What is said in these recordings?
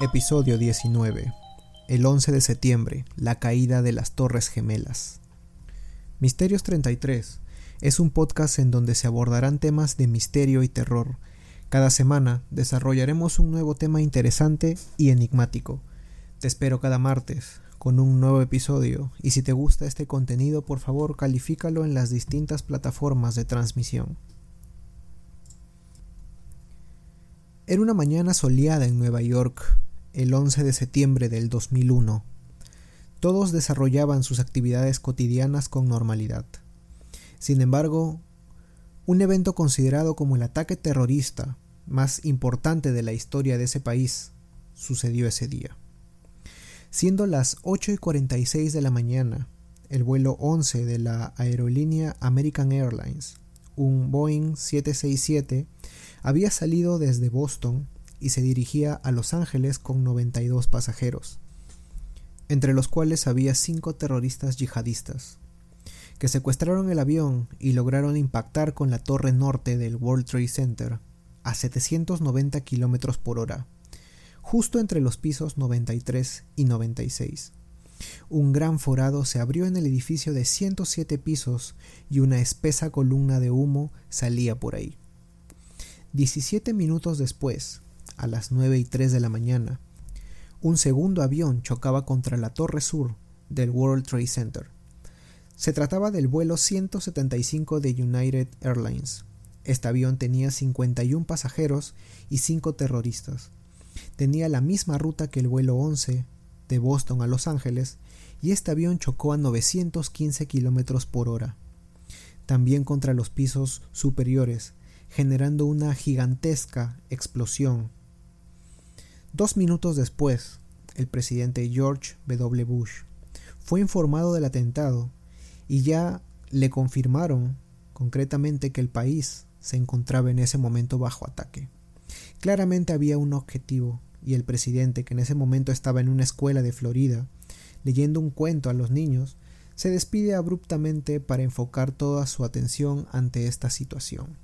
Episodio 19. El 11 de septiembre, la caída de las Torres Gemelas. Misterios 33 es un podcast en donde se abordarán temas de misterio y terror. Cada semana desarrollaremos un nuevo tema interesante y enigmático. Te espero cada martes con un nuevo episodio y si te gusta este contenido por favor califícalo en las distintas plataformas de transmisión. Era una mañana soleada en Nueva York, el 11 de septiembre del 2001. Todos desarrollaban sus actividades cotidianas con normalidad. Sin embargo, un evento considerado como el ataque terrorista más importante de la historia de ese país sucedió ese día. Siendo las 8 y 46 de la mañana, el vuelo 11 de la aerolínea American Airlines, un Boeing 767, había salido desde Boston y se dirigía a Los Ángeles con 92 pasajeros, entre los cuales había cinco terroristas yihadistas, que secuestraron el avión y lograron impactar con la torre norte del World Trade Center a 790 km por hora justo entre los pisos 93 y 96. Un gran forado se abrió en el edificio de 107 pisos y una espesa columna de humo salía por ahí. 17 minutos después, a las 9 y 3 de la mañana, un segundo avión chocaba contra la torre sur del World Trade Center. Se trataba del vuelo 175 de United Airlines. Este avión tenía 51 pasajeros y 5 terroristas tenía la misma ruta que el vuelo 11 de Boston a Los Ángeles y este avión chocó a 915 km por hora, también contra los pisos superiores, generando una gigantesca explosión. Dos minutos después, el presidente George W. Bush fue informado del atentado y ya le confirmaron concretamente que el país se encontraba en ese momento bajo ataque. Claramente había un objetivo, y el presidente, que en ese momento estaba en una escuela de Florida, leyendo un cuento a los niños, se despide abruptamente para enfocar toda su atención ante esta situación.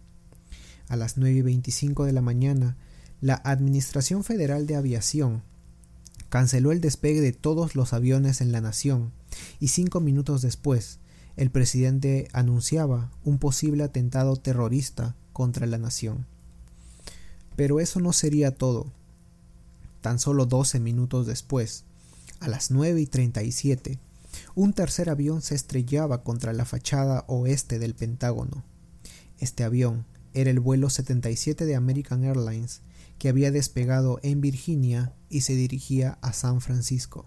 A las 9 y 25 de la mañana, la Administración Federal de Aviación canceló el despegue de todos los aviones en la nación y cinco minutos después, el presidente anunciaba un posible atentado terrorista contra la nación. Pero eso no sería todo. Tan solo 12 minutos después, a las 9 y 37, un tercer avión se estrellaba contra la fachada oeste del Pentágono. Este avión era el vuelo 77 de American Airlines que había despegado en Virginia y se dirigía a San Francisco.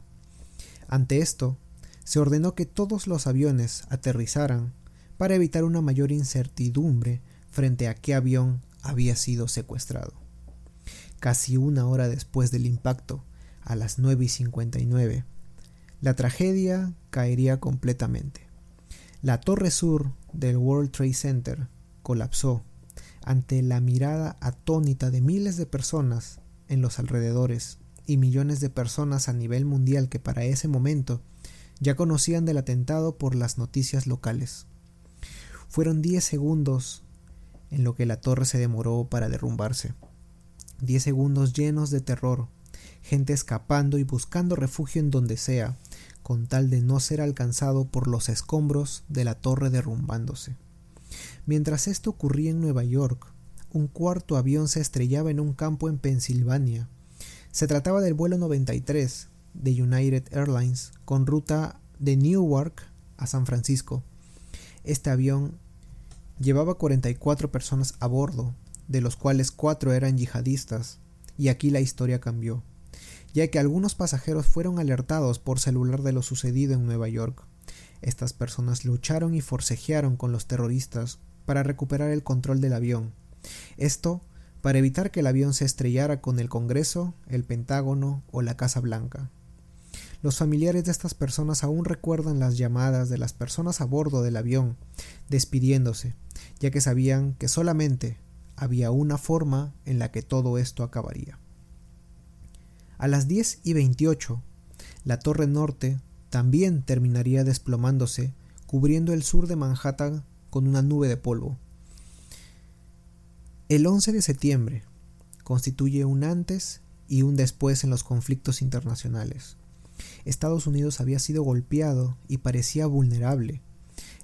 Ante esto, se ordenó que todos los aviones aterrizaran para evitar una mayor incertidumbre frente a qué avión había sido secuestrado. Casi una hora después del impacto, a las 9 y 59, la tragedia caería completamente. La torre sur del World Trade Center colapsó ante la mirada atónita de miles de personas en los alrededores y millones de personas a nivel mundial que para ese momento ya conocían del atentado por las noticias locales. Fueron 10 segundos en lo que la torre se demoró para derrumbarse. Diez segundos llenos de terror, gente escapando y buscando refugio en donde sea, con tal de no ser alcanzado por los escombros de la torre derrumbándose. Mientras esto ocurría en Nueva York, un cuarto avión se estrellaba en un campo en Pensilvania. Se trataba del vuelo 93 de United Airlines con ruta de Newark a San Francisco. Este avión Llevaba 44 personas a bordo, de los cuales cuatro eran yihadistas, y aquí la historia cambió, ya que algunos pasajeros fueron alertados por celular de lo sucedido en Nueva York. Estas personas lucharon y forcejearon con los terroristas para recuperar el control del avión. Esto para evitar que el avión se estrellara con el Congreso, el Pentágono o la Casa Blanca. Los familiares de estas personas aún recuerdan las llamadas de las personas a bordo del avión, despidiéndose, ya que sabían que solamente había una forma en la que todo esto acabaría. A las 10 y 28, la torre norte también terminaría desplomándose, cubriendo el sur de Manhattan con una nube de polvo. El 11 de septiembre constituye un antes y un después en los conflictos internacionales. Estados Unidos había sido golpeado y parecía vulnerable.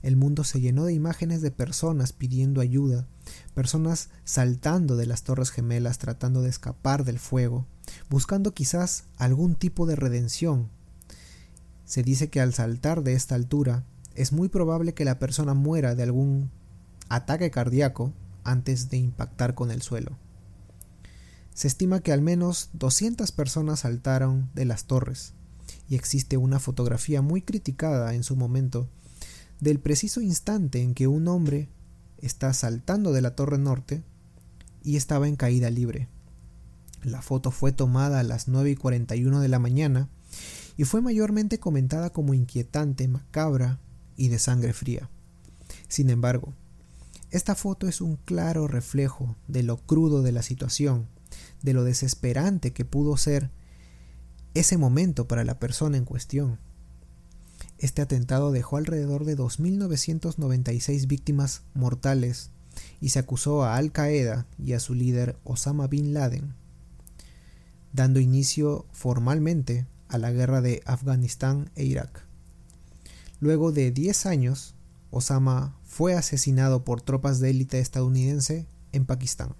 El mundo se llenó de imágenes de personas pidiendo ayuda, personas saltando de las torres gemelas tratando de escapar del fuego, buscando quizás algún tipo de redención. Se dice que al saltar de esta altura es muy probable que la persona muera de algún ataque cardíaco antes de impactar con el suelo. Se estima que al menos 200 personas saltaron de las torres, y existe una fotografía muy criticada en su momento del preciso instante en que un hombre está saltando de la torre norte y estaba en caída libre. La foto fue tomada a las 9 y 41 de la mañana y fue mayormente comentada como inquietante, macabra y de sangre fría. Sin embargo, esta foto es un claro reflejo de lo crudo de la situación, de lo desesperante que pudo ser ese momento para la persona en cuestión. Este atentado dejó alrededor de 2.996 víctimas mortales y se acusó a Al Qaeda y a su líder Osama Bin Laden, dando inicio formalmente a la guerra de Afganistán e Irak. Luego de 10 años, Osama fue asesinado por tropas de élite estadounidense en Pakistán.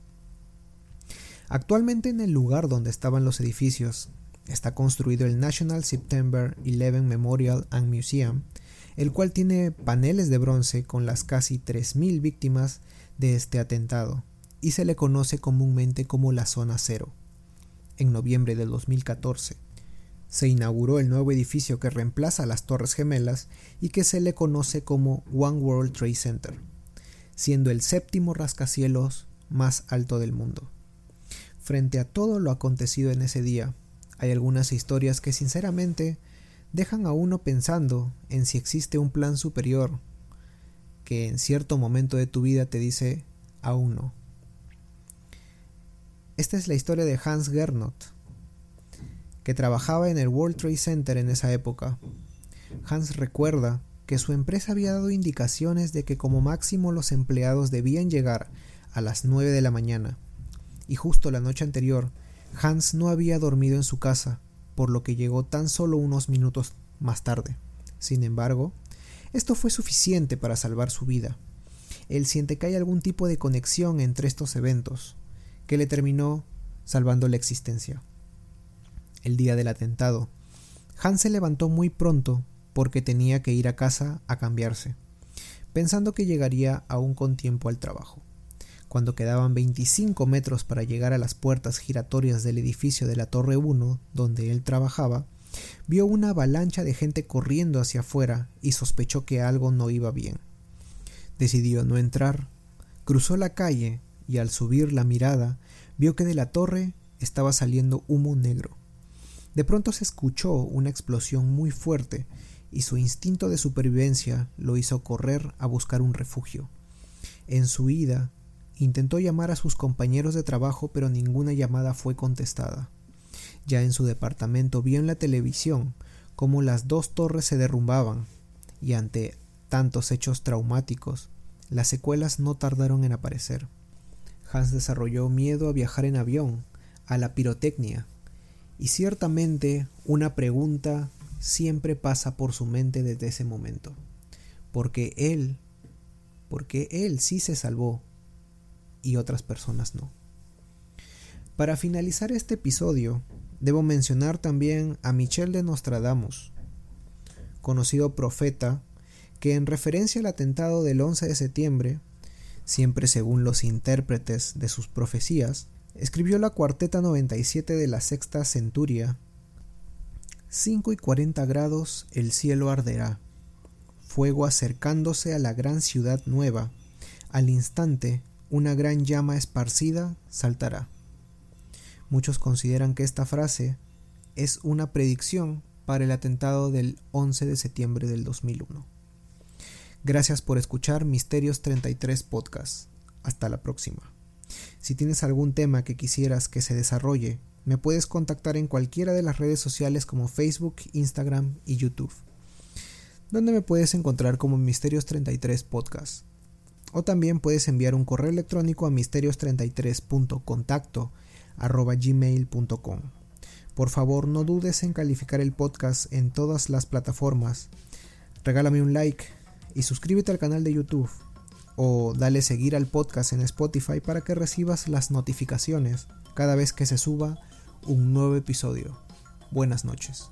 Actualmente en el lugar donde estaban los edificios está construido el National September 11 Memorial and Museum, el cual tiene paneles de bronce con las casi 3.000 víctimas de este atentado y se le conoce comúnmente como la Zona Cero. En noviembre del 2014, se inauguró el nuevo edificio que reemplaza las Torres Gemelas y que se le conoce como One World Trade Center, siendo el séptimo rascacielos más alto del mundo. Frente a todo lo acontecido en ese día, hay algunas historias que sinceramente dejan a uno pensando en si existe un plan superior que en cierto momento de tu vida te dice aún no. Esta es la historia de Hans Gernot, que trabajaba en el World Trade Center en esa época. Hans recuerda que su empresa había dado indicaciones de que como máximo los empleados debían llegar a las 9 de la mañana, y justo la noche anterior Hans no había dormido en su casa, por lo que llegó tan solo unos minutos más tarde. Sin embargo, esto fue suficiente para salvar su vida. Él siente que hay algún tipo de conexión entre estos eventos, que le terminó salvando la existencia el día del atentado. Hans se levantó muy pronto porque tenía que ir a casa a cambiarse, pensando que llegaría aún con tiempo al trabajo. Cuando quedaban 25 metros para llegar a las puertas giratorias del edificio de la Torre 1, donde él trabajaba, vio una avalancha de gente corriendo hacia afuera y sospechó que algo no iba bien. Decidió no entrar, cruzó la calle y al subir la mirada vio que de la torre estaba saliendo humo negro. De pronto se escuchó una explosión muy fuerte y su instinto de supervivencia lo hizo correr a buscar un refugio. En su ida, intentó llamar a sus compañeros de trabajo pero ninguna llamada fue contestada. Ya en su departamento vio en la televisión cómo las dos torres se derrumbaban y ante tantos hechos traumáticos, las secuelas no tardaron en aparecer. Hans desarrolló miedo a viajar en avión, a la pirotecnia, y ciertamente una pregunta siempre pasa por su mente desde ese momento. Porque él, porque él sí se salvó y otras personas no. Para finalizar este episodio, debo mencionar también a Michel de Nostradamus, conocido profeta, que en referencia al atentado del 11 de septiembre, siempre según los intérpretes de sus profecías, Escribió la cuarteta 97 de la sexta centuria. 5 y 40 grados el cielo arderá, fuego acercándose a la gran ciudad nueva, al instante una gran llama esparcida saltará. Muchos consideran que esta frase es una predicción para el atentado del 11 de septiembre del 2001. Gracias por escuchar Misterios 33 Podcast. Hasta la próxima. Si tienes algún tema que quisieras que se desarrolle, me puedes contactar en cualquiera de las redes sociales como Facebook, Instagram y YouTube, donde me puedes encontrar como Misterios33 Podcast. O también puedes enviar un correo electrónico a misterios33.contacto gmail.com. Por favor, no dudes en calificar el podcast en todas las plataformas. Regálame un like y suscríbete al canal de YouTube o dale seguir al podcast en Spotify para que recibas las notificaciones cada vez que se suba un nuevo episodio. Buenas noches.